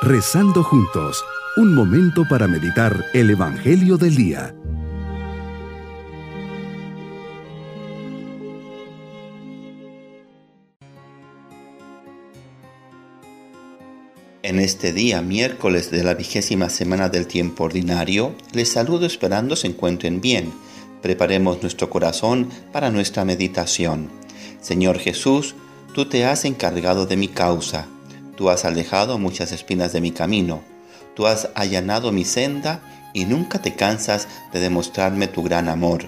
Rezando juntos, un momento para meditar el Evangelio del Día. En este día, miércoles de la vigésima semana del tiempo ordinario, les saludo esperando se encuentren bien. Preparemos nuestro corazón para nuestra meditación. Señor Jesús, tú te has encargado de mi causa Tú has alejado muchas espinas de mi camino. Tú has allanado mi senda y nunca te cansas de demostrarme tu gran amor.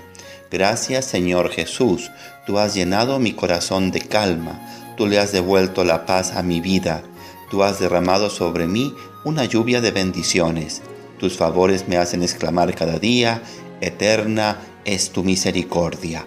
Gracias Señor Jesús, tú has llenado mi corazón de calma, tú le has devuelto la paz a mi vida, tú has derramado sobre mí una lluvia de bendiciones. Tus favores me hacen exclamar cada día, eterna es tu misericordia.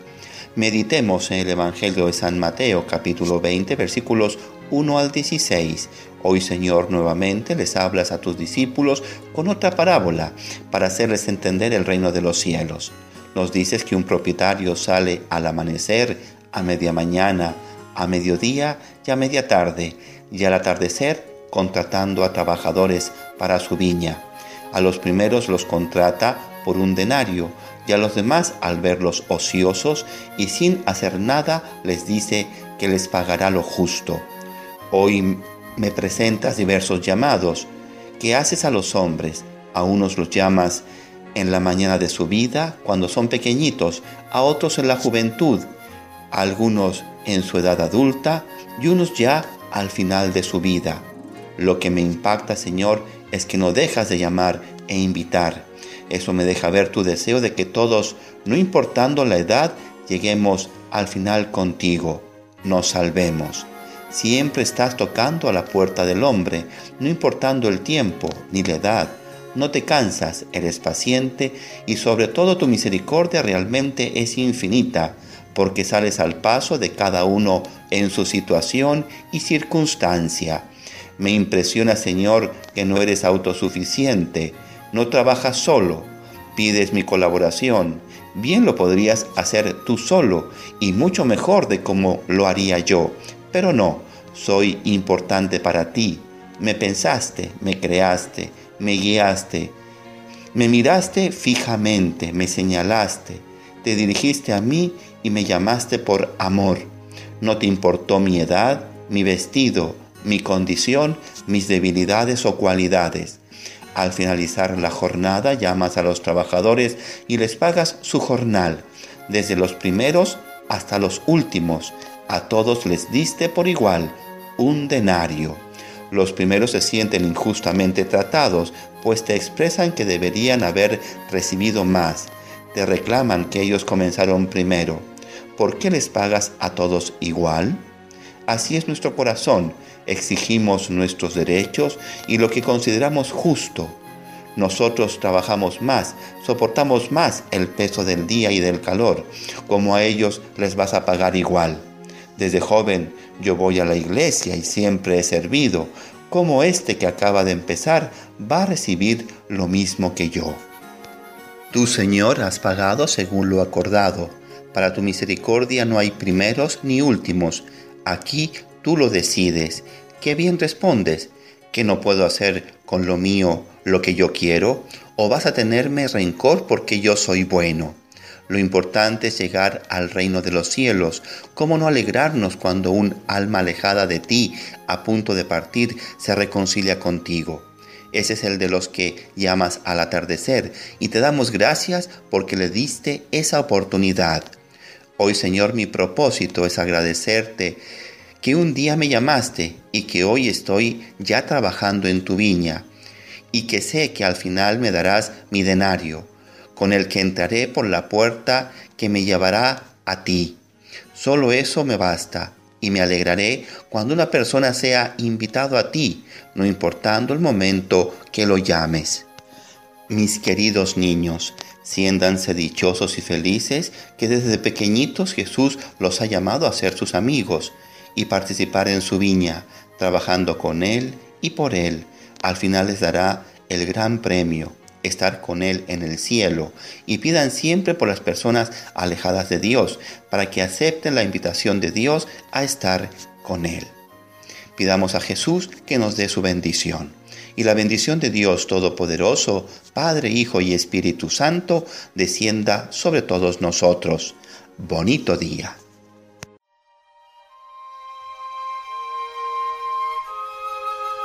Meditemos en el Evangelio de San Mateo capítulo 20 versículos 1 al 16. Hoy Señor nuevamente les hablas a tus discípulos con otra parábola para hacerles entender el reino de los cielos. Nos dices que un propietario sale al amanecer, a media mañana, a mediodía y a media tarde, y al atardecer contratando a trabajadores para su viña. A los primeros los contrata por un denario y a los demás al verlos ociosos y sin hacer nada les dice que les pagará lo justo. Hoy me presentas diversos llamados. ¿Qué haces a los hombres? A unos los llamas en la mañana de su vida, cuando son pequeñitos, a otros en la juventud, a algunos en su edad adulta y unos ya al final de su vida. Lo que me impacta, Señor, es que no dejas de llamar e invitar. Eso me deja ver tu deseo de que todos, no importando la edad, lleguemos al final contigo, nos salvemos. Siempre estás tocando a la puerta del hombre, no importando el tiempo ni la edad. No te cansas, eres paciente y sobre todo tu misericordia realmente es infinita, porque sales al paso de cada uno en su situación y circunstancia. Me impresiona, Señor, que no eres autosuficiente, no trabajas solo, pides mi colaboración. Bien lo podrías hacer tú solo y mucho mejor de como lo haría yo pero no, soy importante para ti. Me pensaste, me creaste, me guiaste, me miraste fijamente, me señalaste, te dirigiste a mí y me llamaste por amor. No te importó mi edad, mi vestido, mi condición, mis debilidades o cualidades. Al finalizar la jornada llamas a los trabajadores y les pagas su jornal, desde los primeros hasta los últimos, a todos les diste por igual un denario. Los primeros se sienten injustamente tratados, pues te expresan que deberían haber recibido más. Te reclaman que ellos comenzaron primero. ¿Por qué les pagas a todos igual? Así es nuestro corazón. Exigimos nuestros derechos y lo que consideramos justo. Nosotros trabajamos más, soportamos más el peso del día y del calor, como a ellos les vas a pagar igual. Desde joven yo voy a la iglesia y siempre he servido. Como este que acaba de empezar va a recibir lo mismo que yo. Tú, Señor, has pagado según lo acordado. Para tu misericordia no hay primeros ni últimos. Aquí tú lo decides. Qué bien respondes. ¿Que no puedo hacer con lo mío lo que yo quiero? ¿O vas a tenerme rencor porque yo soy bueno? Lo importante es llegar al reino de los cielos. ¿Cómo no alegrarnos cuando un alma alejada de ti, a punto de partir, se reconcilia contigo? Ese es el de los que llamas al atardecer y te damos gracias porque le diste esa oportunidad. Hoy, Señor, mi propósito es agradecerte que un día me llamaste y que hoy estoy ya trabajando en tu viña y que sé que al final me darás mi denario con el que entraré por la puerta que me llevará a ti. Solo eso me basta y me alegraré cuando una persona sea invitado a ti, no importando el momento que lo llames. Mis queridos niños, siéndanse dichosos y felices que desde pequeñitos Jesús los ha llamado a ser sus amigos y participar en su viña, trabajando con Él y por Él. Al final les dará el gran premio estar con Él en el cielo y pidan siempre por las personas alejadas de Dios para que acepten la invitación de Dios a estar con Él. Pidamos a Jesús que nos dé su bendición. y la bendición de Dios Todopoderoso, Padre, Hijo y Espíritu Santo, descienda sobre todos nosotros. Bonito día.